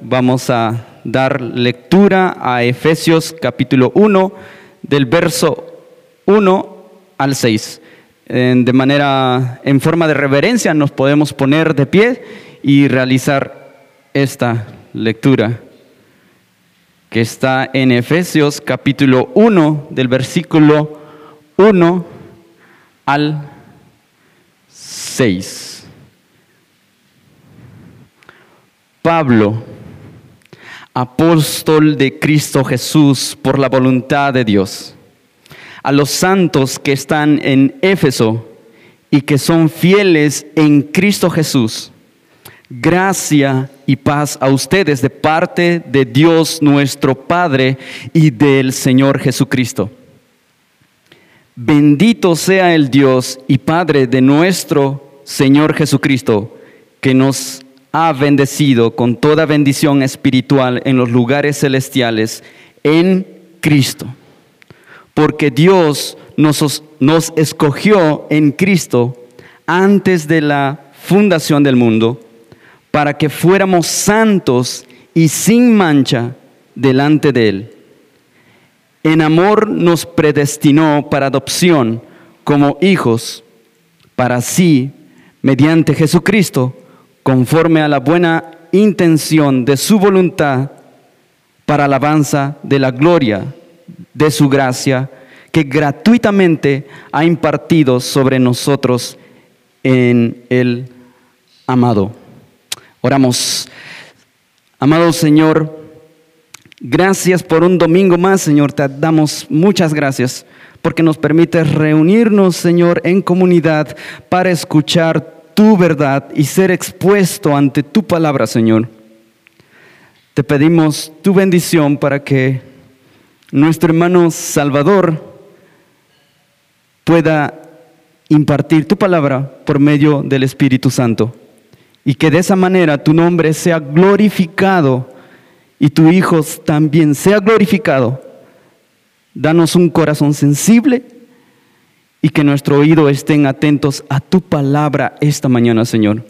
vamos a dar lectura a Efesios capítulo 1 del verso 1 al 6. De manera, en forma de reverencia, nos podemos poner de pie y realizar esta lectura que está en Efesios capítulo 1 del versículo 1 al 6. Pablo, apóstol de Cristo Jesús por la voluntad de Dios, a los santos que están en Éfeso y que son fieles en Cristo Jesús Gracia y paz a ustedes de parte de Dios nuestro Padre y del Señor Jesucristo. Bendito sea el Dios y Padre de nuestro Señor Jesucristo, que nos ha bendecido con toda bendición espiritual en los lugares celestiales en Cristo. Porque Dios nos, nos escogió en Cristo antes de la fundación del mundo para que fuéramos santos y sin mancha delante de Él. En amor nos predestinó para adopción como hijos, para sí, mediante Jesucristo, conforme a la buena intención de su voluntad, para alabanza de la gloria de su gracia, que gratuitamente ha impartido sobre nosotros en el amado. Oramos. Amado Señor, gracias por un domingo más, Señor. Te damos muchas gracias porque nos permites reunirnos, Señor, en comunidad para escuchar tu verdad y ser expuesto ante tu palabra, Señor. Te pedimos tu bendición para que nuestro hermano Salvador pueda impartir tu palabra por medio del Espíritu Santo y que de esa manera tu nombre sea glorificado y tu Hijo también sea glorificado. Danos un corazón sensible y que nuestro oído estén atentos a tu palabra esta mañana, Señor.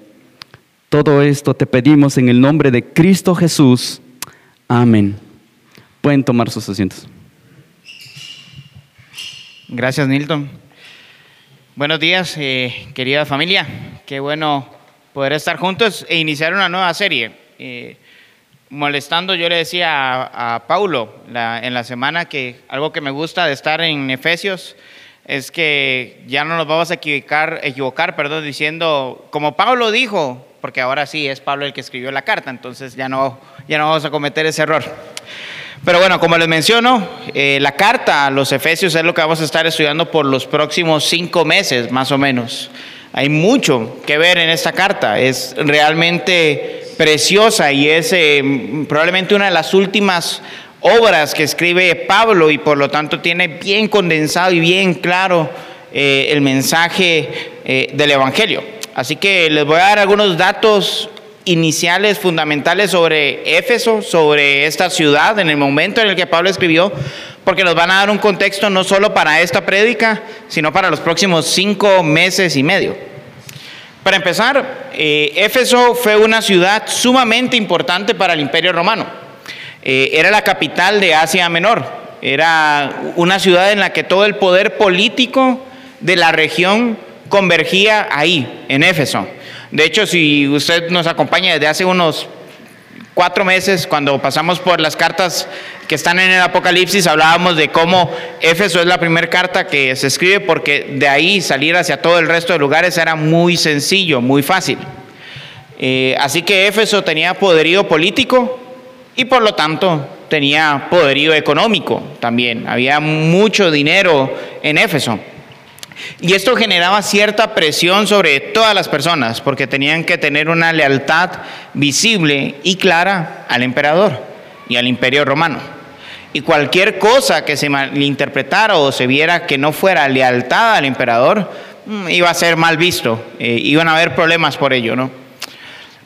Todo esto te pedimos en el nombre de Cristo Jesús. Amén. Pueden tomar sus asientos. Gracias, Nilton. Buenos días, eh, querida familia. Qué bueno poder estar juntos e iniciar una nueva serie. Eh, molestando, yo le decía a, Paulo en la semana que algo que me gusta de estar en Efesios es que ya no nos vamos a equivocar, equivocar perdón, diciendo, como Pablo dijo, porque ahora sí es Pablo el que escribió la carta, entonces ya no, ya no vamos a cometer ese error. Pero bueno, como les menciono, eh, la carta a los Efesios es lo que vamos a estar estudiando por los próximos cinco meses, más o menos. Hay mucho que ver en esta carta, es realmente preciosa y es eh, probablemente una de las últimas obras que escribe Pablo y por lo tanto tiene bien condensado y bien claro eh, el mensaje eh, del Evangelio. Así que les voy a dar algunos datos iniciales fundamentales sobre Éfeso, sobre esta ciudad en el momento en el que Pablo escribió, porque nos van a dar un contexto no solo para esta prédica, sino para los próximos cinco meses y medio. Para empezar, eh, Éfeso fue una ciudad sumamente importante para el Imperio Romano. Eh, era la capital de Asia Menor. Era una ciudad en la que todo el poder político de la región convergía ahí, en Éfeso. De hecho, si usted nos acompaña desde hace unos cuatro meses, cuando pasamos por las cartas que están en el Apocalipsis, hablábamos de cómo Éfeso es la primera carta que se escribe porque de ahí salir hacia todo el resto de lugares era muy sencillo, muy fácil. Eh, así que Éfeso tenía poderío político y por lo tanto tenía poderío económico también. Había mucho dinero en Éfeso. Y esto generaba cierta presión sobre todas las personas, porque tenían que tener una lealtad visible y clara al emperador y al imperio romano. Y cualquier cosa que se malinterpretara o se viera que no fuera lealtad al emperador, mm, iba a ser mal visto, eh, iban a haber problemas por ello, ¿no?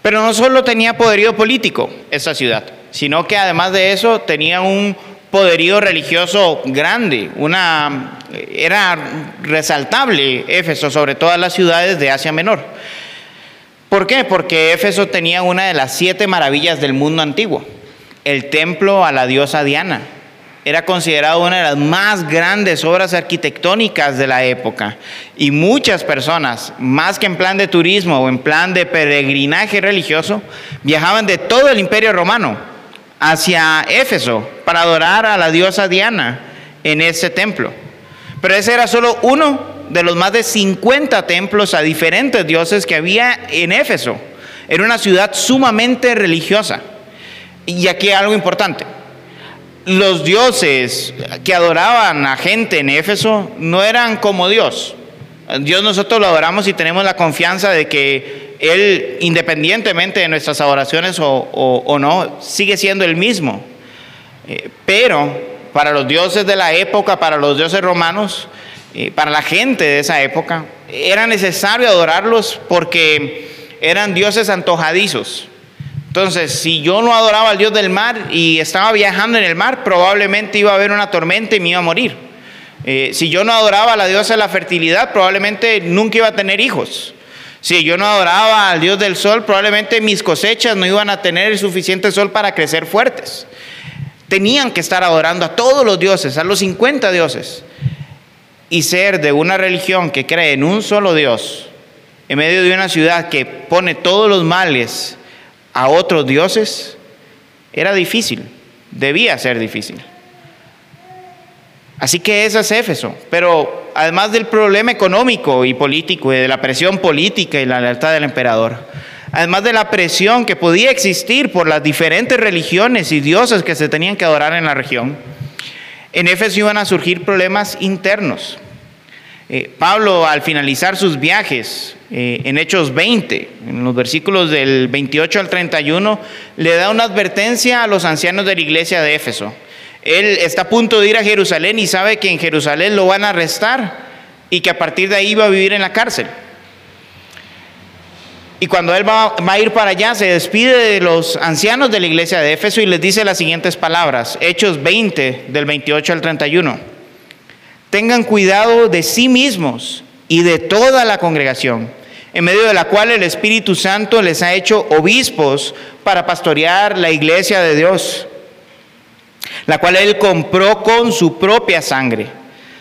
Pero no solo tenía poderío político esta ciudad, sino que además de eso tenía un poderío religioso grande, una, era resaltable Éfeso sobre todas las ciudades de Asia Menor. ¿Por qué? Porque Éfeso tenía una de las siete maravillas del mundo antiguo, el templo a la diosa Diana. Era considerado una de las más grandes obras arquitectónicas de la época. Y muchas personas, más que en plan de turismo o en plan de peregrinaje religioso, viajaban de todo el imperio romano hacia Éfeso para adorar a la diosa Diana en ese templo. Pero ese era solo uno de los más de 50 templos a diferentes dioses que había en Éfeso. Era una ciudad sumamente religiosa. Y aquí algo importante. Los dioses que adoraban a gente en Éfeso no eran como Dios. Dios nosotros lo adoramos y tenemos la confianza de que Él, independientemente de nuestras adoraciones o, no, sigue siendo el mismo. Eh, pero para los dioses de la época, para los dioses romanos, para la gente de esa época, era necesario adorarlos porque eran dioses antojadizos. Entonces, si yo no adoraba al Dios del mar y estaba viajando en el mar, probablemente iba a haber una tormenta y me iba a morir. Eh, si yo no adoraba a la diosa de la fertilidad, probablemente nunca iba a tener hijos. Si yo no adoraba al Dios del sol, probablemente mis cosechas no iban a tener el suficiente sol para crecer fuertes. Tenían que estar adorando a todos los dioses, a los 50 dioses y ser de una religión que cree en un solo Dios, en medio de una ciudad que pone todos los males a otros dioses, era difícil, debía ser difícil. Así que ese es Éfeso. Pero además del problema económico y político y de la presión política y la lealtad del emperador, además de la presión que podía existir por las diferentes religiones y dioses que se tenían que adorar en la región, en Éfeso iban a surgir problemas internos. Eh, Pablo, al finalizar sus viajes, eh, en Hechos 20, en los versículos del 28 al 31, le da una advertencia a los ancianos de la iglesia de Éfeso. Él está a punto de ir a Jerusalén y sabe que en Jerusalén lo van a arrestar y que a partir de ahí va a vivir en la cárcel. Y cuando él va, a ir para allá, se despide de los ancianos de la iglesia de Éfeso y les dice las siguientes palabras, Hechos 20, del 28 al 31. Tengan cuidado de sí mismos y de toda la congregación, en medio de la cual el Espíritu Santo les ha hecho obispos para pastorear la iglesia de Dios, la cual Él compró con su propia sangre.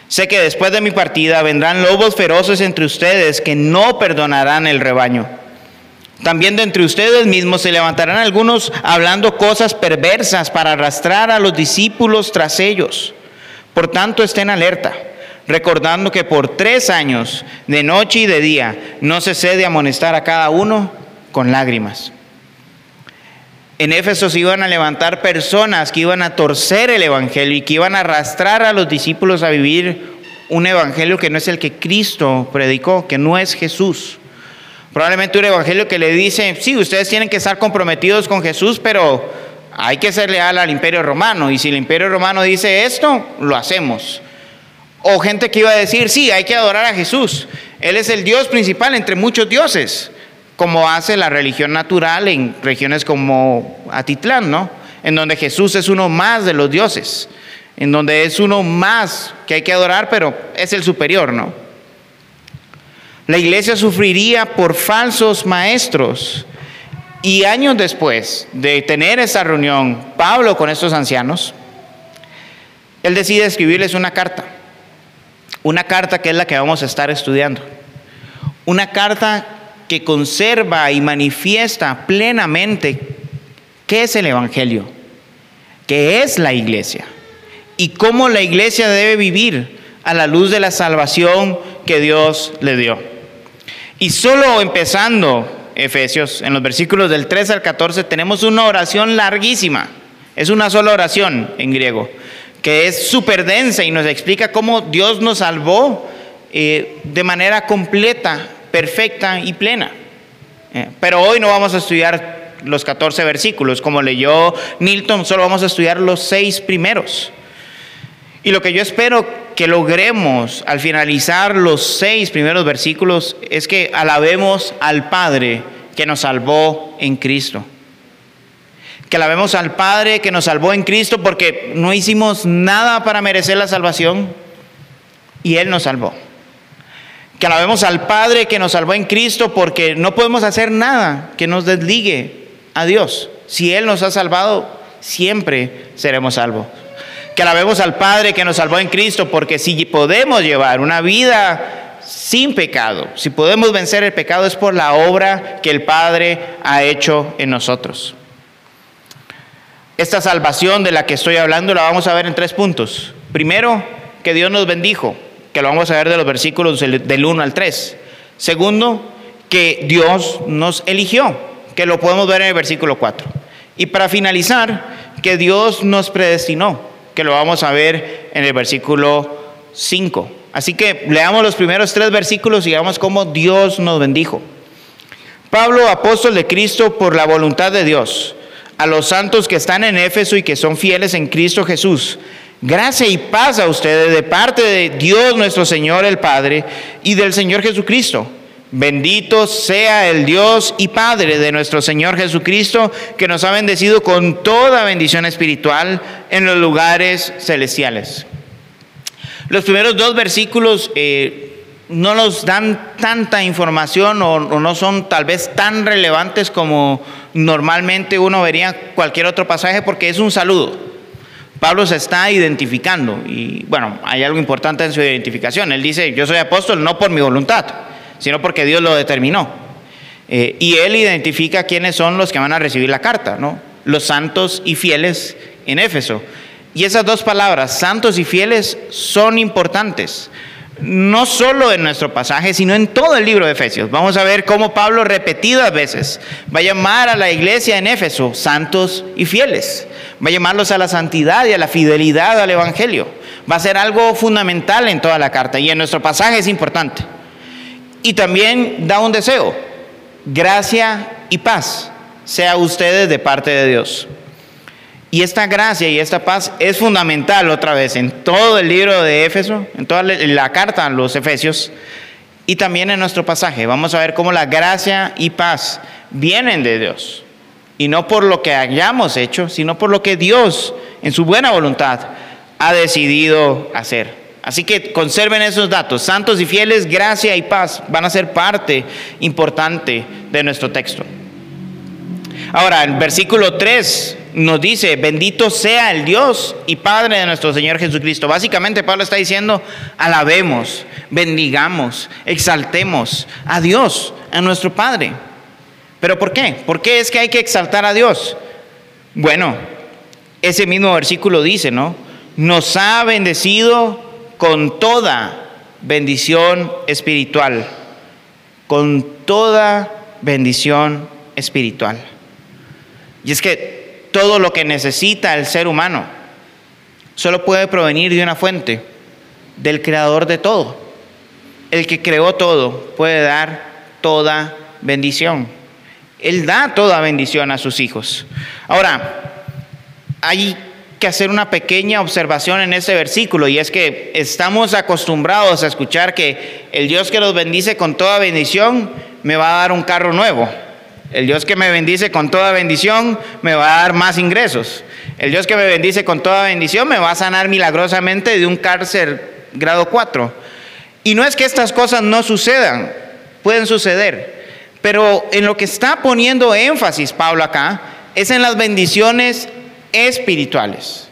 Sé que después de mi partida vendrán lobos feroces entre ustedes que no perdonarán el rebaño. También de entre ustedes mismos se levantarán algunos hablando cosas perversas para arrastrar a los discípulos tras ellos. Por tanto, estén alerta, recordando que por tres años, de noche y de día, no se cede amonestar a cada uno con lágrimas. En Éfeso se iban a levantar personas que iban a torcer el Evangelio y que iban a arrastrar a los discípulos a vivir un Evangelio que no es el que Cristo predicó, que no es Jesús. Probablemente un evangelio que le dice, sí, ustedes tienen que estar comprometidos con Jesús, pero hay que ser leal al imperio romano. Y si el imperio romano dice esto, lo hacemos. O gente que iba a decir, sí, hay que adorar a Jesús. Él es el Dios principal entre muchos dioses, como hace la religión natural en regiones como Atitlán, ¿no? En donde Jesús es uno más de los dioses, en donde es uno más que hay que adorar, pero es el superior, ¿no? La iglesia sufriría por falsos maestros. Y años después de tener esa reunión, Pablo con estos ancianos, él decide escribirles una carta. Una carta que es la que vamos a estar estudiando. Una carta que conserva y manifiesta plenamente qué es el Evangelio, qué es la iglesia y cómo la iglesia debe vivir a la luz de la salvación que Dios le dio. Y solo empezando Efesios, en los versículos del 3 al 14, tenemos una oración larguísima. Es una sola oración en griego, que es súper densa y nos explica cómo Dios nos salvó eh, de manera completa, perfecta y plena. Eh, pero hoy no vamos a estudiar los 14 versículos, como leyó Milton, solo vamos a estudiar los seis primeros. Y lo que yo espero que logremos al finalizar los seis primeros versículos es que alabemos al Padre que nos salvó en Cristo. Que alabemos al Padre que nos salvó en Cristo porque no hicimos nada para merecer la salvación y Él nos salvó. Que alabemos al Padre que nos salvó en Cristo porque no podemos hacer nada que nos desligue a Dios. Si Él nos ha salvado, siempre seremos salvos. Que alabemos al Padre que nos salvó en Cristo porque si podemos llevar una vida sin pecado, si podemos vencer el pecado es por la obra que el Padre ha hecho en nosotros. Esta salvación de la que estoy hablando la vamos a ver en tres puntos. Primero, que Dios nos bendijo, que lo vamos a ver de los versículos del 1 al 3. Segundo, que Dios nos eligió, que lo podemos ver en el versículo 4. Y para finalizar, que Dios nos predestinó, que lo vamos a ver en el versículo 5. Así que leamos los primeros tres versículos y veamos cómo Dios nos bendijo. Pablo, apóstol de Cristo, por la voluntad de Dios a los santos que están en Éfeso y que son fieles en Cristo Jesús. Gracia y paz a ustedes de parte de Dios nuestro Señor el Padre y del Señor Jesucristo. Bendito sea el Dios y Padre de nuestro Señor Jesucristo, que nos ha bendecido con toda bendición espiritual en los lugares celestiales. Los primeros dos versículos eh, no nos dan tanta información o, o no son tal vez tan relevantes como normalmente uno vería cualquier otro pasaje porque es un saludo. Pablo se está identificando y bueno, hay algo importante en su identificación. Él dice, yo soy apóstol no por mi voluntad, sino porque Dios lo determinó. Eh, y él identifica quiénes son los que van a recibir la carta, ¿no? Los santos y fieles en Éfeso. Y esas dos palabras, santos y fieles, son importantes no solo en nuestro pasaje, sino en todo el libro de Efesios. Vamos a ver cómo Pablo repetidas veces va a llamar a la iglesia en Éfeso santos y fieles. Va a llamarlos a la santidad y a la fidelidad al Evangelio. Va a ser algo fundamental en toda la carta y en nuestro pasaje es importante. Y también da un deseo, gracia y paz sea ustedes de parte de Dios. Y esta gracia y esta paz es fundamental otra vez en todo el libro de Éfeso, en toda la carta a los Efesios y también en nuestro pasaje. Vamos a ver cómo la gracia y paz vienen de Dios. Y no por lo que hayamos hecho, sino por lo que Dios, en su buena voluntad, ha decidido hacer. Así que conserven esos datos. Santos y fieles, gracia y paz van a ser parte importante de nuestro texto. Ahora, el versículo 3 nos dice, bendito sea el Dios y Padre de nuestro Señor Jesucristo. Básicamente Pablo está diciendo, alabemos, bendigamos, exaltemos a Dios, a nuestro Padre. ¿Pero por qué? ¿Por qué es que hay que exaltar a Dios? Bueno, ese mismo versículo dice, ¿no? Nos ha bendecido con toda bendición espiritual, con toda bendición espiritual. Y es que todo lo que necesita el ser humano solo puede provenir de una fuente, del creador de todo. El que creó todo puede dar toda bendición. Él da toda bendición a sus hijos. Ahora, hay que hacer una pequeña observación en ese versículo y es que estamos acostumbrados a escuchar que el Dios que los bendice con toda bendición me va a dar un carro nuevo. El Dios que me bendice con toda bendición me va a dar más ingresos. El Dios que me bendice con toda bendición me va a sanar milagrosamente de un cárcel grado 4. Y no es que estas cosas no sucedan, pueden suceder. Pero en lo que está poniendo énfasis Pablo acá es en las bendiciones espirituales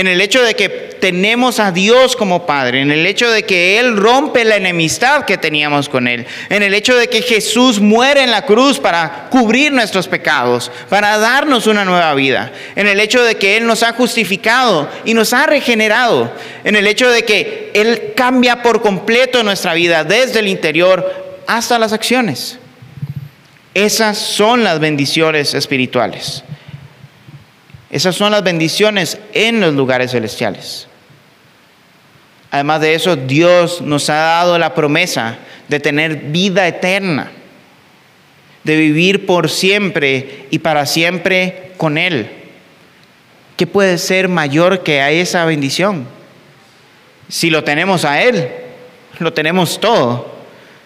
en el hecho de que tenemos a Dios como Padre, en el hecho de que Él rompe la enemistad que teníamos con Él, en el hecho de que Jesús muere en la cruz para cubrir nuestros pecados, para darnos una nueva vida, en el hecho de que Él nos ha justificado y nos ha regenerado, en el hecho de que Él cambia por completo nuestra vida desde el interior hasta las acciones. Esas son las bendiciones espirituales. Esas son las bendiciones en los lugares celestiales. Además de eso, Dios nos ha dado la promesa de tener vida eterna, de vivir por siempre y para siempre con Él. ¿Qué puede ser mayor que a esa bendición? Si lo tenemos a Él, lo tenemos todo.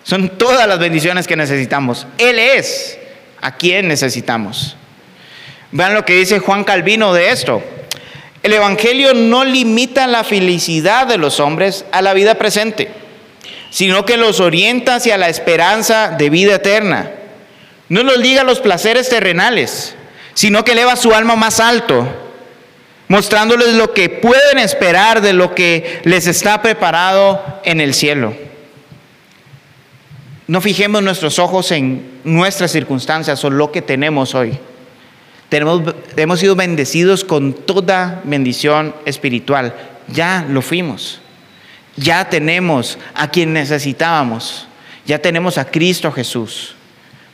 Son todas las bendiciones que necesitamos. Él es a quien necesitamos. Vean lo que dice Juan Calvino de esto. El Evangelio no limita la felicidad de los hombres a la vida presente, sino que los orienta hacia la esperanza de vida eterna. No los liga a los placeres terrenales, sino que eleva su alma más alto, mostrándoles lo que pueden esperar de lo que les está preparado en el cielo. No fijemos nuestros ojos en nuestras circunstancias o lo que tenemos hoy. Hemos sido bendecidos con toda bendición espiritual. Ya lo fuimos. Ya tenemos a quien necesitábamos. Ya tenemos a Cristo Jesús.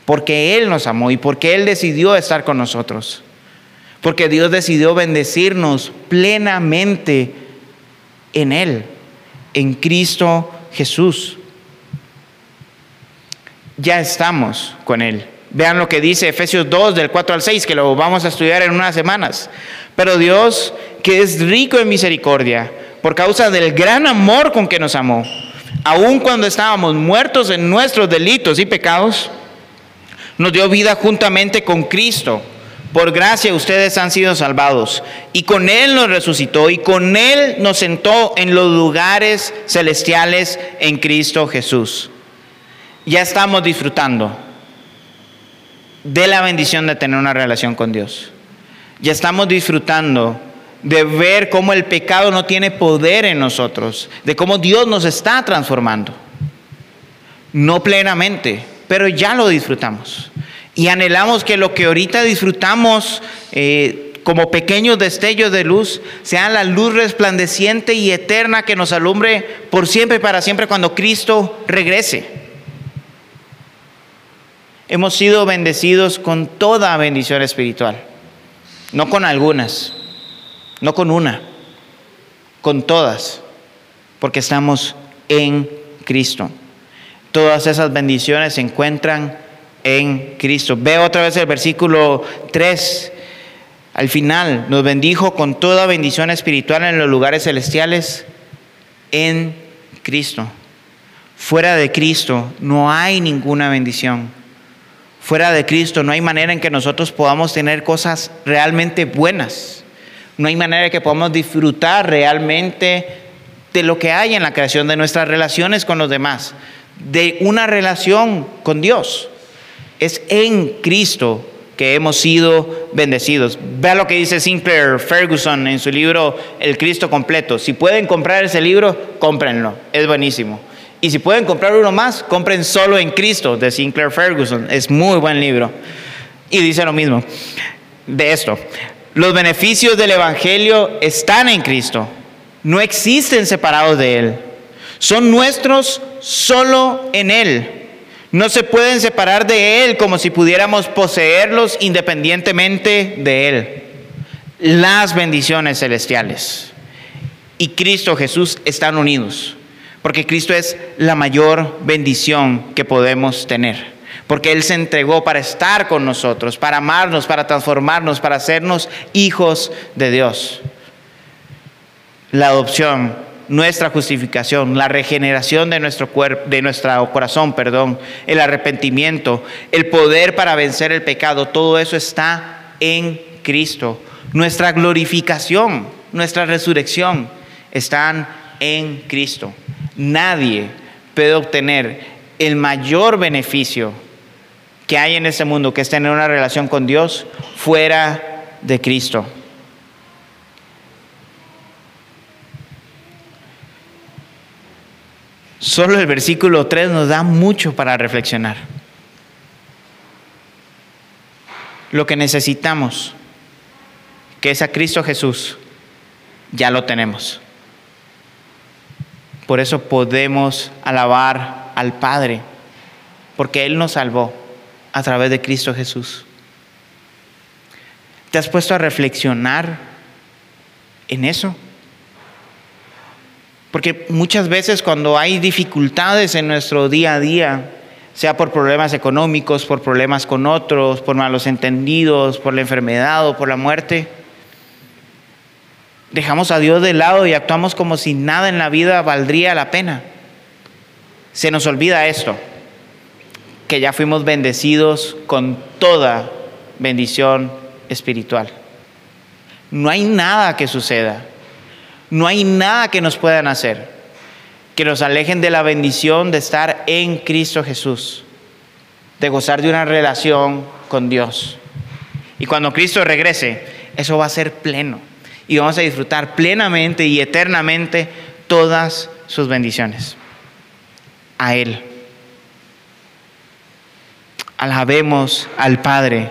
Porque Él nos amó y porque Él decidió estar con nosotros. Porque Dios decidió bendecirnos plenamente en Él, en Cristo Jesús ya estamos con Él. Vean lo que dice Efesios 2 del 4 al 6, que lo vamos a estudiar en unas semanas. Pero Dios, que es rico en misericordia, por causa del gran amor con que nos amó, aun cuando estábamos muertos en nuestros delitos y pecados, nos dio vida juntamente con Cristo. Por gracia ustedes han sido salvados. Y con Él nos resucitó y con Él nos sentó en los lugares celestiales en Cristo Jesús ya estamos disfrutando de la bendición de tener una relación con Dios. Ya estamos disfrutando de ver cómo el pecado no tiene poder en nosotros, de cómo Dios nos está transformando. No plenamente, pero ya lo disfrutamos. Y anhelamos que lo que ahorita disfrutamos eh, como pequeños destellos de luz sea la luz resplandeciente y eterna que nos alumbre por siempre y para siempre cuando Cristo regrese hemos sido bendecidos con toda bendición espiritual, no con algunas, no con una, con todas, porque estamos en Cristo. Todas esas bendiciones se encuentran en Cristo. Ve otra vez el versículo 3. Al final nos bendijo con toda bendición espiritual en los lugares celestiales en Cristo. Fuera de Cristo no hay ninguna bendición. Fuera de Cristo no hay manera en que nosotros podamos tener cosas realmente buenas. No hay manera en que podamos disfrutar realmente de lo que hay en la creación, de nuestras relaciones con los demás, de una relación con Dios. Es en Cristo que hemos sido bendecidos. Vea lo que dice Sinclair Ferguson en su libro El Cristo completo. Si pueden comprar ese libro, cómprenlo. Es buenísimo. Y si pueden comprar uno más, compren solo en Cristo de Sinclair Ferguson. Es muy buen libro. Y dice lo mismo de esto. Los beneficios del Evangelio están en Cristo. No existen separados de Él. Son nuestros solo en Él. No se pueden separar de Él como si pudiéramos poseerlos independientemente de Él. Las bendiciones celestiales y Cristo Jesús están unidos. Porque Cristo es la mayor bendición que podemos tener. Porque Él se entregó para estar con nosotros, para amarnos, para transformarnos, para hacernos hijos de Dios. La adopción, nuestra justificación, la regeneración de nuestro cuerpo, de nuestro corazón, perdón, el arrepentimiento, el poder para vencer el pecado, todo eso está en Cristo. Nuestra glorificación, nuestra resurrección están en Cristo. Nadie puede obtener el mayor beneficio que hay en este mundo, que es tener una relación con Dios, fuera de Cristo. Solo el versículo 3 nos da mucho para reflexionar. Lo que necesitamos, que es a Cristo Jesús, ya lo tenemos. Por eso podemos alabar al Padre, porque Él nos salvó a través de Cristo Jesús. ¿Te has puesto a reflexionar en eso? Porque muchas veces cuando hay dificultades en nuestro día a día, sea por problemas económicos, por problemas con otros, por malos entendidos, por la enfermedad o por la muerte, dejamos a Dios de lado y actuamos como si nada en la vida valdría la pena. Se nos olvida esto, que ya fuimos bendecidos con toda bendición espiritual. No hay nada que suceda, no hay nada que nos puedan hacer que nos alejen de la bendición de estar en Cristo Jesús, de gozar de una relación con Dios. Y cuando Cristo regrese, eso va a ser pleno. Y vamos a disfrutar plenamente y eternamente todas sus bendiciones. A Él. Alabemos al Padre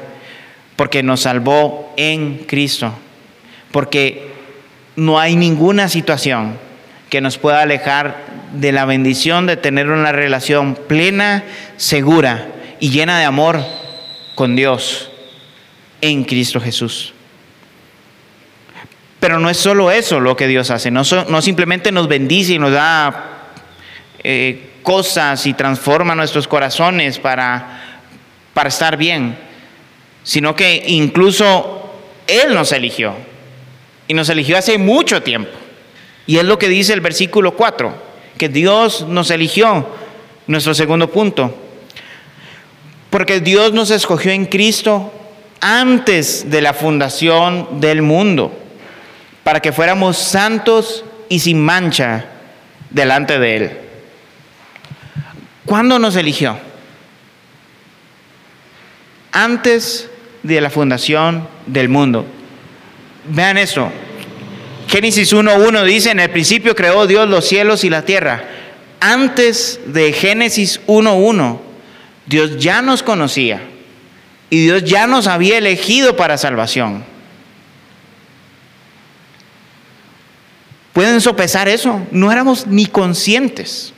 porque nos salvó en Cristo. Porque no hay ninguna situación que nos pueda alejar de la bendición de tener una relación plena, segura y llena de amor con Dios en Cristo Jesús. Pero no es solo eso lo que Dios hace, no, simplemente nos bendice y nos da eh, cosas y transforma nuestros corazones para, para estar bien, sino que incluso Él nos eligió y nos eligió hace mucho tiempo. Y es lo que dice el versículo 4, que Dios nos eligió, nuestro segundo punto, porque Dios nos escogió en Cristo antes de la fundación del mundo para que fuéramos santos y sin mancha delante de Él. ¿Cuándo nos eligió? Antes de la fundación del mundo. Vean esto. Génesis 1.1 dice, en el principio creó Dios los cielos y la tierra. Antes de Génesis 1.1, Dios ya nos conocía y Dios ya nos había elegido para salvación. ¿Pueden sopesar eso? No éramos ni conscientes.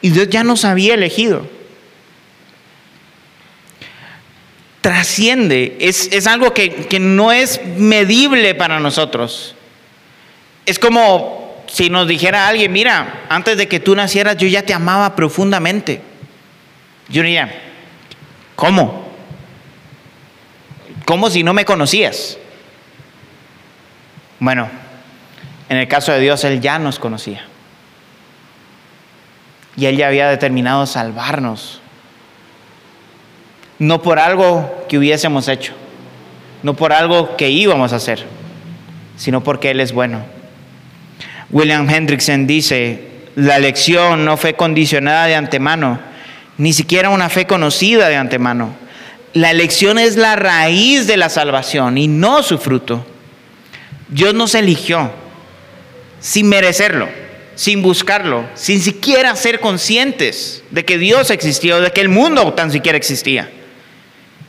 Y Dios ya nos había elegido. Trasciende, es, es algo que, que no es medible para nosotros. Es como si nos dijera alguien, mira, antes de que tú nacieras yo ya te amaba profundamente. Yo diría, ¿cómo? ¿Cómo si no me conocías? Bueno, en el caso de Dios, Él ya nos conocía. Y Él ya había determinado salvarnos. No por algo que hubiésemos hecho, no por algo que íbamos a hacer, sino porque Él es bueno. William Hendrickson dice, la elección no fue condicionada de antemano, ni siquiera una fe conocida de antemano. La elección es la raíz de la salvación y no su fruto. Dios nos eligió sin merecerlo, sin buscarlo, sin siquiera ser conscientes de que Dios existía o de que el mundo tan siquiera existía.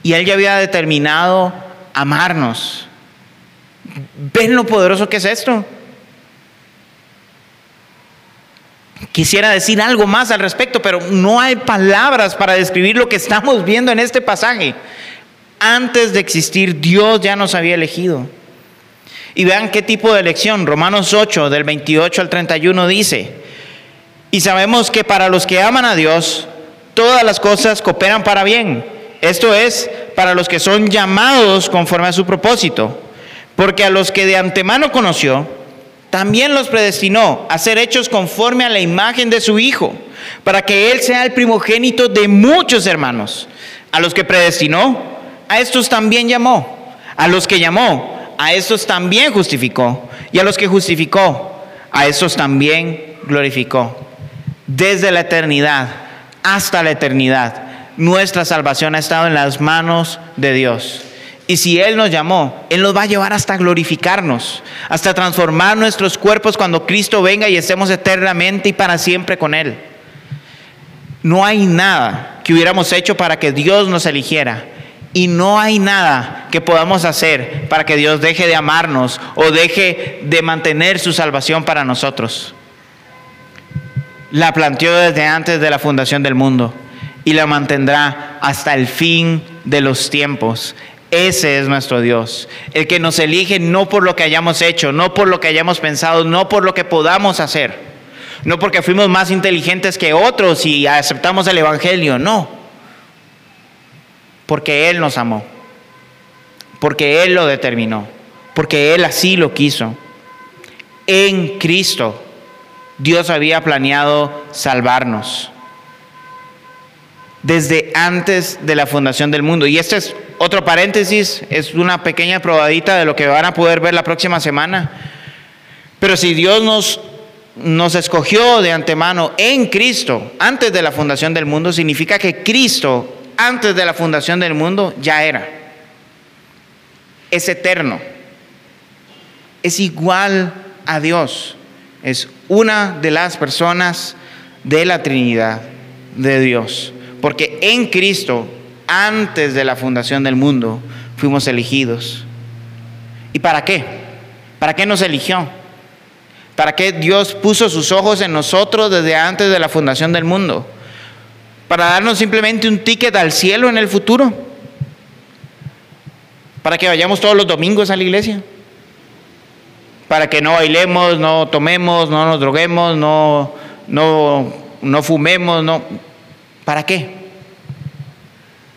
Y Él ya había determinado amarnos. ¿Ven lo poderoso que es esto? Quisiera decir algo más al respecto, pero no hay palabras para describir lo que estamos viendo en este pasaje. Antes de existir, Dios ya nos había elegido. Y vean qué tipo de elección. Romanos 8, del 28 al 31 dice, y sabemos que para los que aman a Dios, todas las cosas cooperan para bien. Esto es, para los que son llamados conforme a su propósito. Porque a los que de antemano conoció, también los predestinó a ser hechos conforme a la imagen de su Hijo, para que Él sea el primogénito de muchos hermanos. A los que predestinó, a estos también llamó. A los que llamó, a estos también justificó. Y a los que justificó, a estos también glorificó. Desde la eternidad hasta la eternidad, nuestra salvación ha estado en las manos de Dios. Y si Él nos llamó, Él nos va a llevar hasta glorificarnos, hasta transformar nuestros cuerpos cuando Cristo venga y estemos eternamente y para siempre con Él. No hay nada que hubiéramos hecho para que Dios nos eligiera y no hay nada que podamos hacer para que Dios deje de amarnos o deje de mantener su salvación para nosotros. La planteó desde antes de la fundación del mundo y la mantendrá hasta el fin de los tiempos. Ese es nuestro Dios, el que nos elige no por lo que hayamos hecho, no por lo que hayamos pensado, no por lo que podamos hacer, no porque fuimos más inteligentes que otros y aceptamos el Evangelio, no porque Él nos amó, porque Él lo determinó, porque Él así lo quiso. En Cristo Dios había planeado salvarnos desde antes de la fundación del mundo. Y este es otro paréntesis, es una pequeña probadita de lo que van a poder ver la próxima semana. Pero si Dios nos nos escogió de antemano en Cristo antes de la fundación del mundo, significa que Cristo antes de la fundación del mundo ya era. Es eterno. Es igual a Dios. Es una de las personas de la Trinidad de Dios. Porque en Cristo, antes de la fundación del mundo, fuimos elegidos. ¿Y para qué? ¿Para qué nos eligió? ¿Para qué Dios puso sus ojos en nosotros desde antes de la fundación del mundo? ¿Para darnos simplemente un ticket al cielo en el futuro? ¿Para que vayamos todos los domingos a la iglesia? ¿Para que no bailemos, no tomemos, no nos droguemos, no, no, no fumemos? No. ¿Para qué?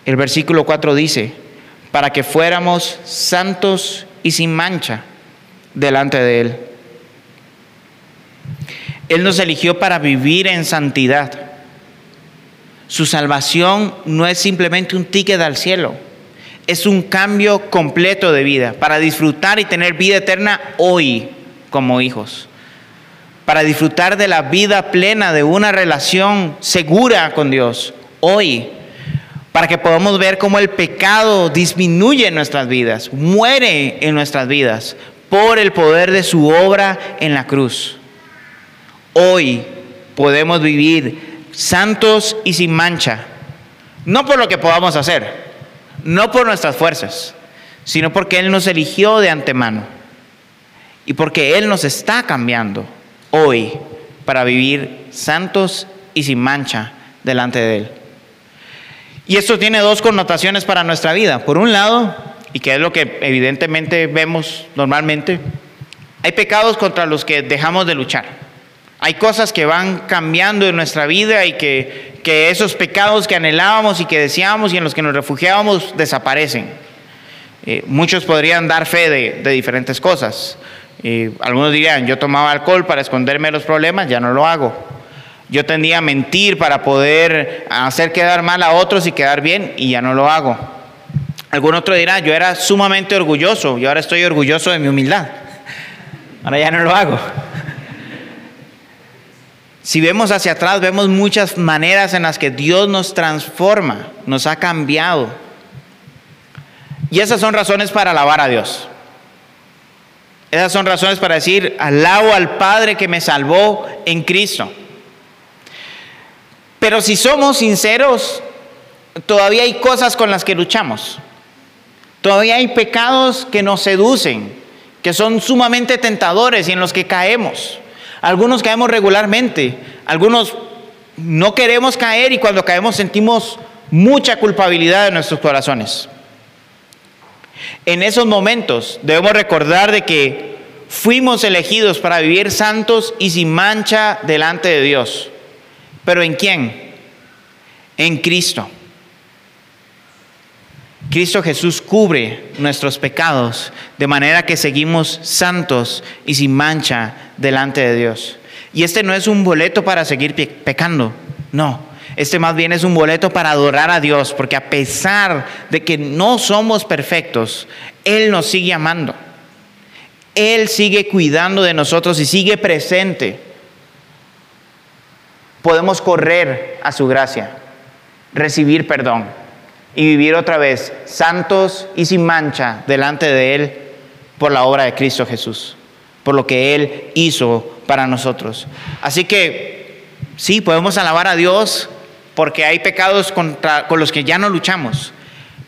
El versículo 4 dice, para que fuéramos santos y sin mancha delante de Él. Él nos eligió para vivir en santidad. Su salvación no es simplemente un ticket al cielo, es un cambio completo de vida para disfrutar y tener vida eterna hoy como hijos, para disfrutar de la vida plena de una relación segura con Dios hoy, para que podamos ver cómo el pecado disminuye en nuestras vidas, muere en nuestras vidas por el poder de su obra en la cruz. Hoy podemos vivir santos y sin mancha, no por lo que podamos hacer, no por nuestras fuerzas, sino porque Él nos eligió de antemano y porque Él nos está cambiando hoy para vivir santos y sin mancha delante de Él. Y esto tiene dos connotaciones para nuestra vida. Por un lado, y que es lo que evidentemente vemos normalmente, hay pecados contra los que dejamos de luchar. Hay cosas que van cambiando en nuestra vida y que, esos pecados que anhelábamos y que deseábamos y en los que nos refugiábamos desaparecen. Eh, muchos podrían dar fe de, diferentes cosas. Eh, algunos dirían, yo tomaba alcohol para esconderme los problemas, ya no lo hago. Yo tendía a mentir para poder hacer quedar mal a otros y quedar bien y ya no lo hago. Algún otro dirá, yo era sumamente orgulloso y ahora estoy orgulloso de mi humildad. Ahora ya no lo hago. Si vemos hacia atrás, vemos muchas maneras en las que Dios nos transforma, nos ha cambiado. Y esas son razones para alabar a Dios. Esas son razones para decir, alabo al Padre que me salvó en Cristo. Pero si somos sinceros, todavía hay cosas con las que luchamos. Todavía hay pecados que nos seducen, que son sumamente tentadores y en los que caemos. Algunos caemos regularmente, algunos no queremos caer y cuando caemos sentimos mucha culpabilidad en nuestros corazones. En esos momentos debemos recordar de que fuimos elegidos para vivir santos y sin mancha delante de Dios. ¿Pero en quién? En Cristo. Cristo Jesús cubre nuestros pecados de manera que seguimos santos y sin mancha delante de Dios. Y este no es un boleto para seguir pecando, no. Este más bien es un boleto para adorar a Dios, porque a pesar de que no somos perfectos, Él nos sigue amando. Él sigue cuidando de nosotros y sigue presente. Podemos correr a su gracia, recibir perdón y vivir otra vez santos y sin mancha delante de Él por la obra de Cristo Jesús, por lo que Él hizo para nosotros. Así que sí, podemos alabar a Dios porque hay pecados contra, con los que ya no luchamos,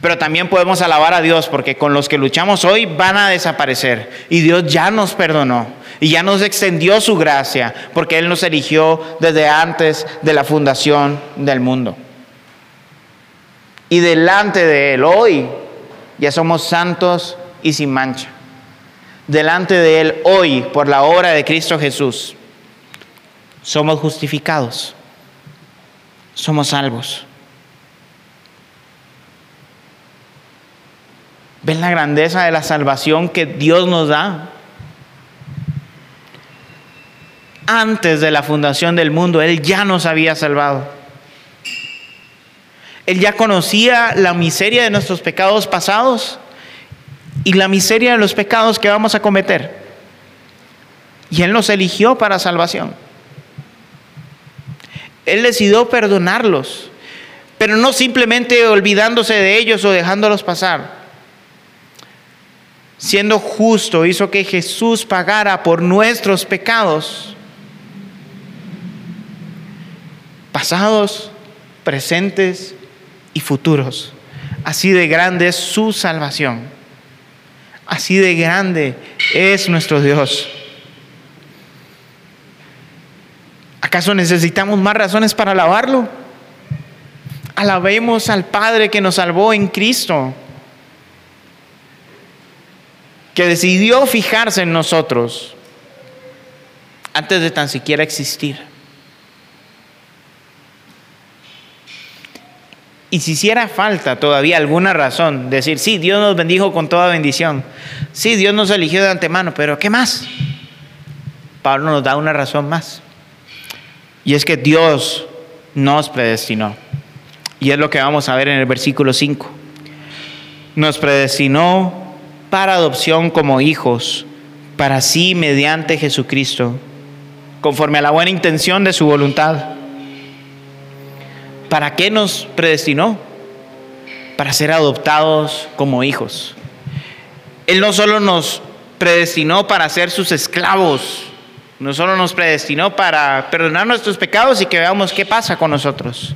pero también podemos alabar a Dios porque con los que luchamos hoy van a desaparecer y Dios ya nos perdonó y ya nos extendió su gracia porque Él nos eligió desde antes de la fundación del mundo y delante de Él hoy ya somos santos y sin mancha. Delante de Él hoy, por la obra de Cristo Jesús, somos justificados, somos salvos. ¿Ven la grandeza de la salvación que Dios nos da? Antes de la fundación del mundo, Él ya nos había salvado. Él ya conocía la miseria de nuestros pecados pasados y la miseria de los pecados que vamos a cometer. Y Él nos eligió para salvación. Él decidió perdonarlos, pero no simplemente olvidándose de ellos o dejándolos pasar. Siendo justo, hizo que Jesús pagara por nuestros pecados, pasados, presentes y futuros. Así de grande es su salvación. Así de grande es nuestro Dios. ¿Acaso necesitamos más razones para alabarlo? Alabemos al Padre que nos salvó en Cristo, que decidió fijarse en nosotros antes de tan siquiera existir. Y si hiciera falta todavía alguna razón, decir, sí, Dios nos bendijo con toda bendición, sí, Dios nos eligió de antemano, pero ¿qué más? Pablo nos da una razón más. Y es que Dios nos predestinó. Y es lo que vamos a ver en el versículo 5. Nos predestinó para adopción como hijos, para sí mediante Jesucristo, conforme a la buena intención de su voluntad. ¿Para qué nos predestinó? Para ser adoptados como hijos. Él no solo nos predestinó para ser sus esclavos, no solo nos predestinó para perdonar nuestros pecados y que veamos qué pasa con nosotros.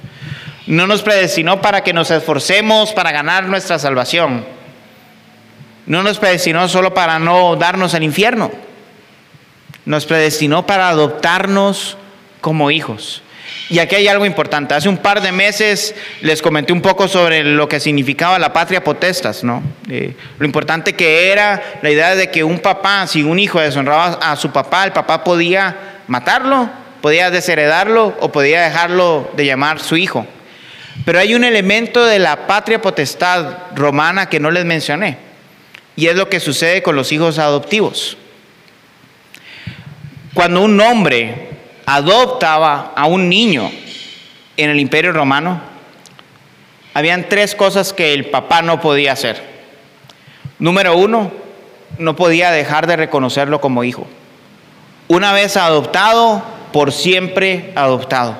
No nos predestinó para que nos esforcemos para ganar nuestra salvación. No nos predestinó solo para no darnos al infierno. Nos predestinó para adoptarnos como hijos. Y aquí hay algo importante. Hace un par de meses les comenté un poco sobre lo que significaba la patria potestas, ¿no? Eh, lo importante que era la idea de que un papá, si un hijo deshonraba a su papá, el papá podía matarlo, podía desheredarlo o podía dejarlo de llamar su hijo. Pero hay un elemento de la patria potestad romana que no les mencioné. Y es lo que sucede con los hijos adoptivos. Cuando un hombre adoptaba a un niño en el imperio romano, habían tres cosas que el papá no podía hacer. Número uno, no podía dejar de reconocerlo como hijo. Una vez adoptado, por siempre adoptado.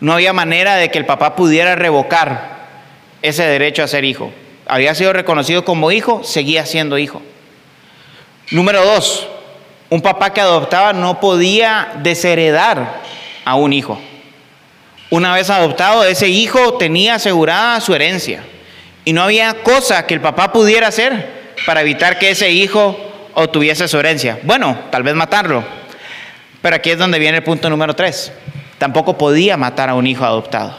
No había manera de que el papá pudiera revocar ese derecho a ser hijo. Había sido reconocido como hijo, seguía siendo hijo. Número dos, un papá que adoptaba no podía desheredar a un hijo. Una vez adoptado, ese hijo tenía asegurada su herencia. Y no había cosa que el papá pudiera hacer para evitar que ese hijo obtuviese su herencia. Bueno, tal vez matarlo. Pero aquí es donde viene el punto número tres. Tampoco podía matar a un hijo adoptado.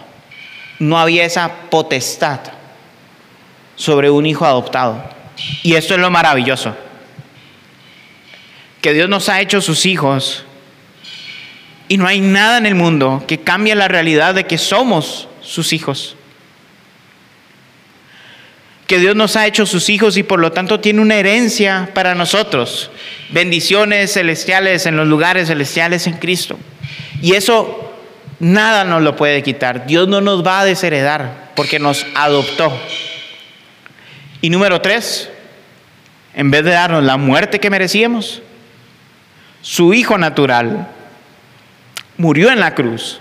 No había esa potestad sobre un hijo adoptado. Y esto es lo maravilloso que Dios nos ha hecho sus hijos y no hay nada en el mundo que cambie la realidad de que somos sus hijos. Que Dios nos ha hecho sus hijos y por lo tanto tiene una herencia para nosotros. Bendiciones celestiales en los lugares celestiales en Cristo. Y eso nada nos lo puede quitar. Dios no nos va a desheredar porque nos adoptó. Y número tres, en vez de darnos la muerte que merecíamos, su Hijo natural, murió en la cruz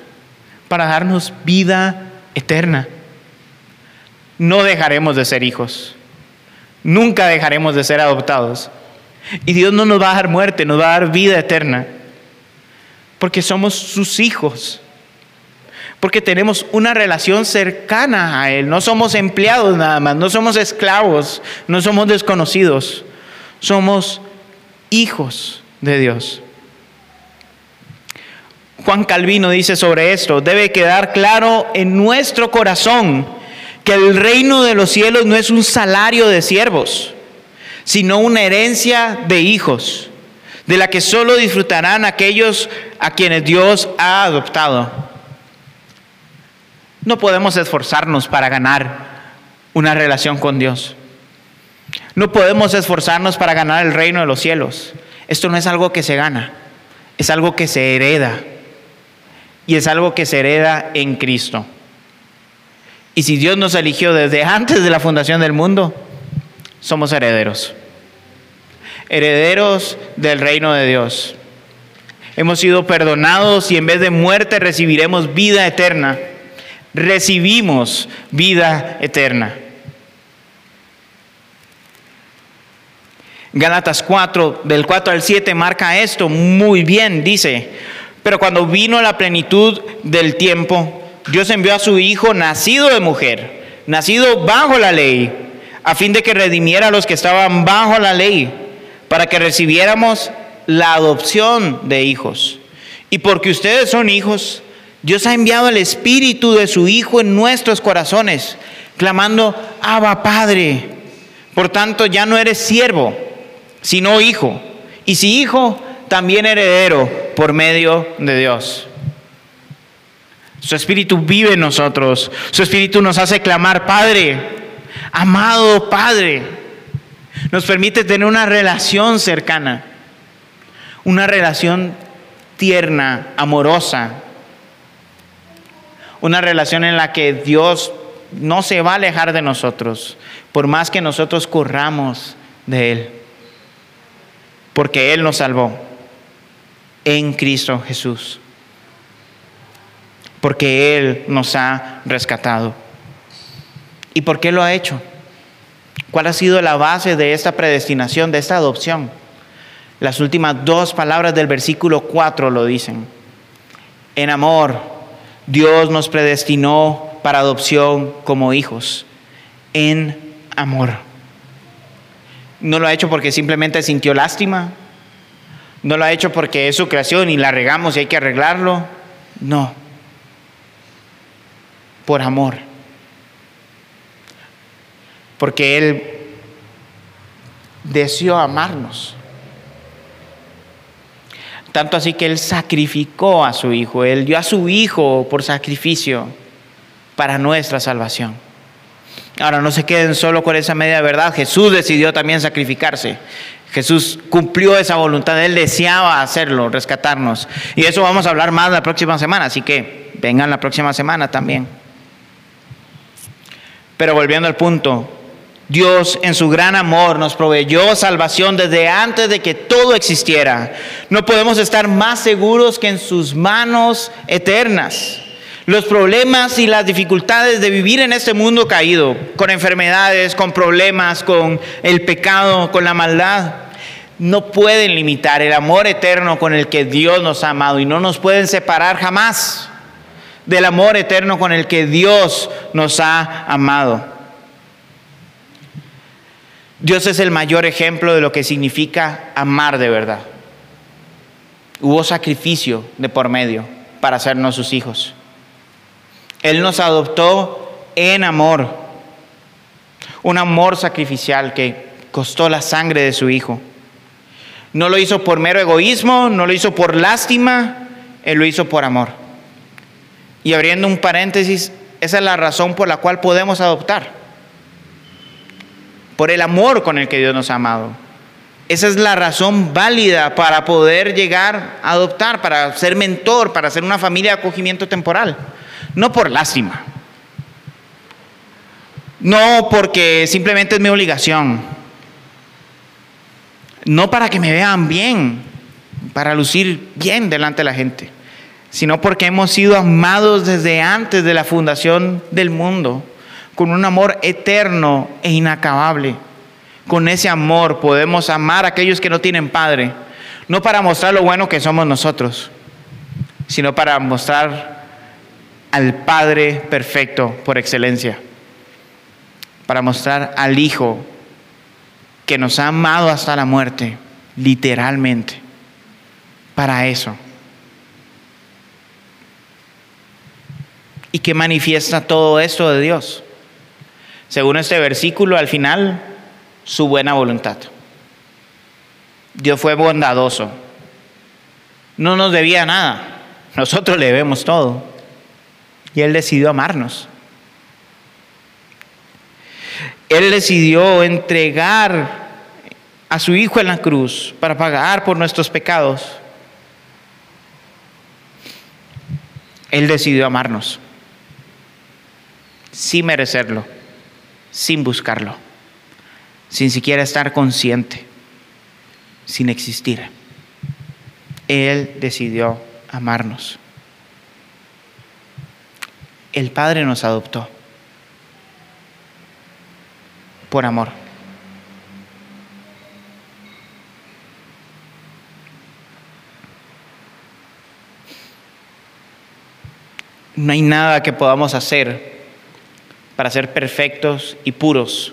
para darnos vida eterna. No dejaremos de ser hijos. Nunca dejaremos de ser adoptados. Y Dios no nos va a dar muerte, nos va a dar vida eterna. Porque somos sus hijos. Porque tenemos una relación cercana a Él. No somos empleados nada más, no somos esclavos, no somos desconocidos. Somos hijos de Dios. Juan Calvino dice sobre esto, debe quedar claro en nuestro corazón que el reino de los cielos no es un salario de siervos, sino una herencia de hijos, de la que solo disfrutarán aquellos a quienes Dios ha adoptado. No podemos esforzarnos para ganar una relación con Dios. No podemos esforzarnos para ganar el reino de los cielos. Esto no es algo que se gana, es algo que se hereda. Y es algo que se hereda en Cristo. Y si Dios nos eligió desde antes de la fundación del mundo, somos herederos. Herederos del reino de Dios. Hemos sido perdonados y en vez de muerte recibiremos vida eterna. Recibimos vida eterna. Gálatas 4, del 4 al 7, marca esto muy bien. Dice, pero cuando vino la plenitud del tiempo, Dios envió a su Hijo nacido de mujer, nacido bajo la ley, a fin de que redimiera a los que estaban bajo la ley, para que recibiéramos la adopción de hijos. Y porque ustedes son hijos, Dios ha enviado el Espíritu de su Hijo en nuestros corazones, clamando, Abba Padre. Por tanto, ya no eres siervo sino hijo. Y si hijo, también heredero por medio de Dios. Su espíritu vive en nosotros. Su espíritu nos hace clamar, Padre, amado Padre. Nos permite tener una relación cercana, una relación tierna, amorosa, una relación en la que Dios no se va a alejar de nosotros, por más que nosotros corramos de Él porque Él nos salvó en Cristo Jesús, porque Él nos ha rescatado. ¿Y por qué lo ha hecho? ¿Cuál ha sido la base de esta predestinación, de esta adopción? Las últimas dos palabras del versículo 4 lo dicen. En amor, Dios nos predestinó para adopción como hijos. En amor. No lo ha hecho porque simplemente sintió lástima. No lo ha hecho porque es su creación y la regamos y hay que arreglarlo. No. Por amor. Porque Él deseó amarnos. Tanto así que Él sacrificó a su Hijo. Él dio a su Hijo por sacrificio para nuestra salvación. Ahora no se queden solo con esa media verdad. Jesús decidió también sacrificarse. Jesús cumplió esa voluntad. Él deseaba hacerlo, rescatarnos. Y eso vamos a hablar más la próxima semana. Así que vengan la próxima semana también. Pero volviendo al punto, Dios en su gran amor nos proveyó salvación desde antes de que todo existiera. No podemos estar más seguros que en sus manos eternas los problemas y las dificultades de vivir en este mundo caído, con enfermedades, con problemas, con el pecado, con la maldad, no pueden limitar el amor eterno con el que Dios nos ha amado y no nos pueden separar jamás del amor eterno con el que Dios nos ha amado. Dios es el mayor ejemplo de lo que significa amar de verdad. Hubo sacrificio de por medio para hacernos sus hijos. Él nos adoptó en amor, un amor sacrificial que costó la sangre de su Hijo. No lo hizo por mero egoísmo, no lo hizo por lástima, Él lo hizo por amor. Y abriendo un paréntesis, esa es la razón por la cual podemos adoptar. Por el amor con el que Dios nos ha amado. Esa es la razón válida para poder llegar a adoptar, para ser mentor, para ser una familia de acogimiento temporal no por lástima, no porque simplemente es mi obligación, no para que me vean bien, para lucir bien delante de la gente, sino porque hemos sido amados desde antes de la fundación del mundo, con un amor eterno e inacabable. Con ese amor podemos amar a aquellos que no tienen padre, no para mostrar lo bueno que somos nosotros, sino para mostrar al Padre perfecto por excelencia, para mostrar al Hijo que nos ha amado hasta la muerte, literalmente, para eso. ¿Y que manifiesta todo esto de Dios? Según este versículo, al final, su buena voluntad. Dios fue bondadoso. No nos debía nada. Nosotros le debemos todo. Y Él decidió amarnos. Él decidió entregar a su Hijo en la cruz para pagar por nuestros pecados. Él decidió amarnos sin merecerlo, sin buscarlo, sin siquiera estar consciente, sin existir. Él decidió amarnos. El Padre nos adoptó por amor. No hay nada que podamos hacer para ser perfectos y puros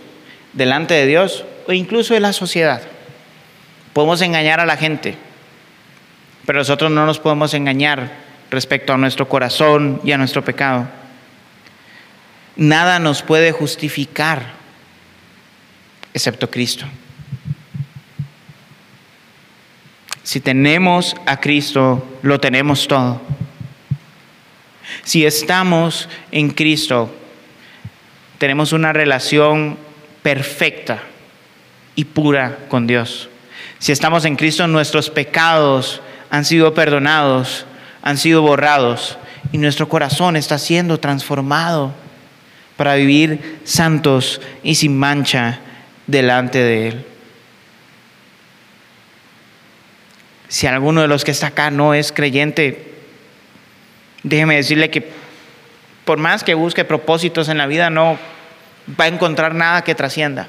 delante de Dios o incluso de la sociedad. Podemos engañar a la gente, pero nosotros no nos podemos engañar respecto a nuestro corazón y a nuestro pecado. Nada nos puede justificar excepto Cristo. Si tenemos a Cristo, lo tenemos todo. Si estamos en Cristo, tenemos una relación perfecta y pura con Dios. Si estamos en Cristo, nuestros pecados han sido perdonados, han sido borrados y nuestro corazón está siendo transformado para vivir santos y sin mancha delante de Él. Si alguno de los que está acá no es creyente, déjeme decirle que por más que busque propósitos en la vida, no va a encontrar nada que trascienda,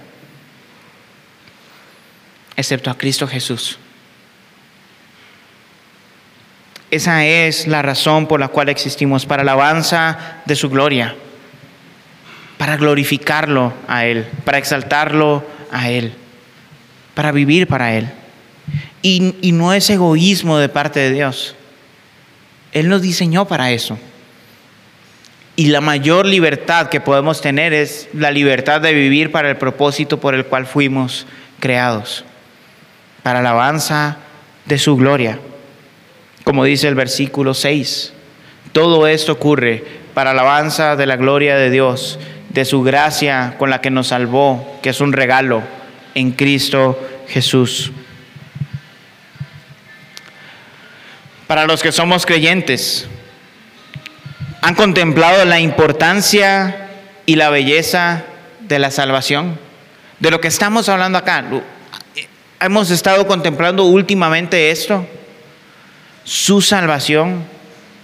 excepto a Cristo Jesús. Esa es la razón por la cual existimos, para alabanza de su gloria, para glorificarlo a Él, para exaltarlo a Él, para vivir para Él. Y, y no es egoísmo de parte de Dios. Él nos diseñó para eso. Y la mayor libertad que podemos tener es la libertad de vivir para el propósito por el cual fuimos creados, para alabanza de su gloria. Como dice el versículo 6, todo esto ocurre para alabanza de la gloria de Dios, de su gracia con la que nos salvó, que es un regalo en Cristo Jesús. Para los que somos creyentes, ¿Han contemplado la importancia y la belleza de la salvación? De lo que estamos hablando acá. Hemos estado contemplando últimamente esto, su salvación,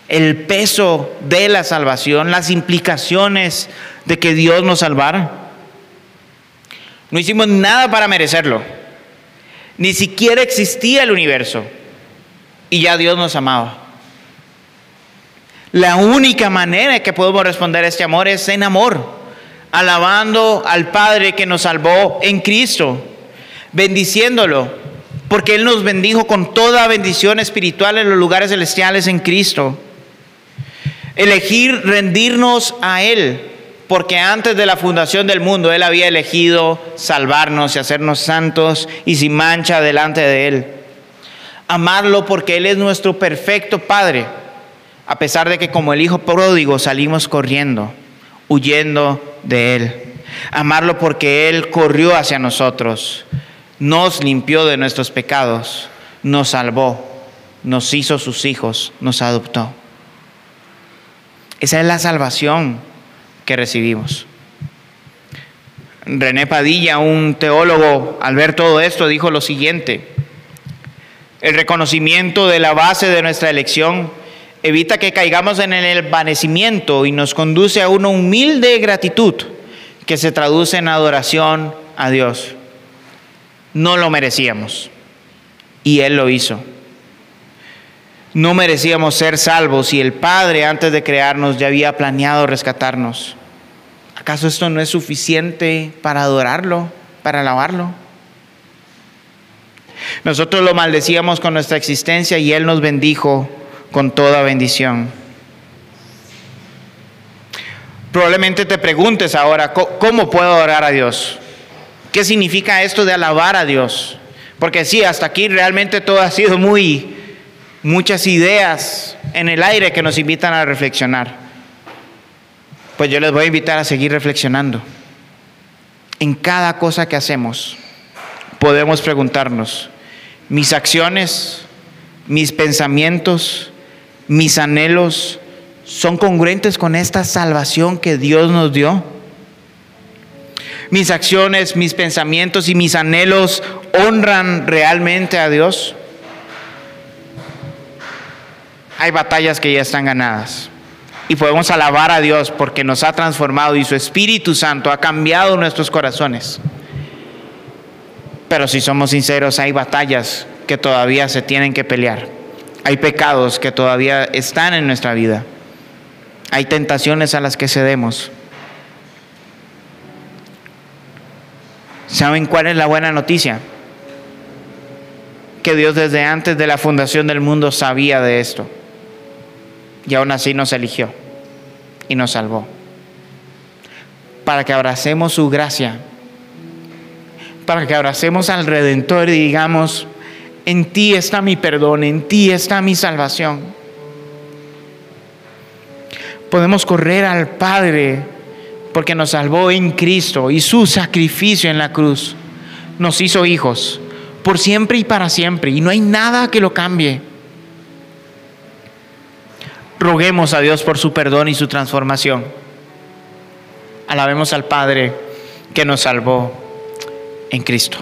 el peso de la salvación, las implicaciones de que Dios nos salvara. No hicimos nada para merecerlo. Ni siquiera existía el universo. Y ya Dios nos amaba. La única manera que podemos responder a este amor es en amor, alabando al Padre que nos salvó en Cristo, bendiciéndolo, porque Él nos bendijo con toda bendición espiritual en los lugares celestiales en Cristo. Elegir rendirnos a Él, porque antes de la fundación del mundo Él había elegido salvarnos y hacernos santos y sin mancha delante de Él. Amarlo porque Él es nuestro perfecto Padre a pesar de que como el hijo pródigo salimos corriendo, huyendo de Él. Amarlo porque Él corrió hacia nosotros, nos limpió de nuestros pecados, nos salvó, nos hizo sus hijos, nos adoptó. Esa es la salvación que recibimos. René Padilla, un teólogo, al ver todo esto, dijo lo siguiente, el reconocimiento de la base de nuestra elección evita que caigamos en el envanecimiento y nos conduce a una humilde gratitud que se traduce en adoración a Dios. No lo merecíamos y Él lo hizo. No merecíamos ser salvos y el Padre antes de crearnos ya había planeado rescatarnos. ¿Acaso esto no es suficiente para adorarlo, para alabarlo? Nosotros lo maldecíamos con nuestra existencia y Él nos bendijo con toda bendición. Probablemente te preguntes ahora, ¿cómo puedo adorar a Dios? ¿Qué significa esto de alabar a Dios? Porque sí, hasta aquí realmente todo ha sido muy, muchas ideas en el aire que nos invitan a reflexionar. Pues yo les voy a invitar a seguir reflexionando. En cada cosa que hacemos podemos preguntarnos, mis acciones, mis pensamientos, mis anhelos son congruentes con esta salvación que Dios nos dio. Mis acciones, mis pensamientos y mis anhelos honran realmente a Dios. Hay batallas que ya están ganadas. Y podemos alabar a Dios porque nos ha transformado y su Espíritu Santo ha cambiado nuestros corazones. Pero si somos sinceros, hay batallas que todavía se tienen que pelear. Hay pecados que todavía están en nuestra vida. Hay tentaciones a las que cedemos. ¿Saben cuál es la buena noticia? Que Dios desde antes de la fundación del mundo sabía de esto. Y aún así nos eligió y nos salvó. Para que abracemos su gracia. Para que abracemos al Redentor y digamos, en ti está mi perdón, en ti está mi salvación. Podemos correr al Padre porque nos salvó en Cristo y su sacrificio en la cruz nos hizo hijos por siempre y para siempre y no hay nada que lo cambie. Roguemos a Dios por su perdón y su transformación. Alabemos al Padre que nos salvó en Cristo.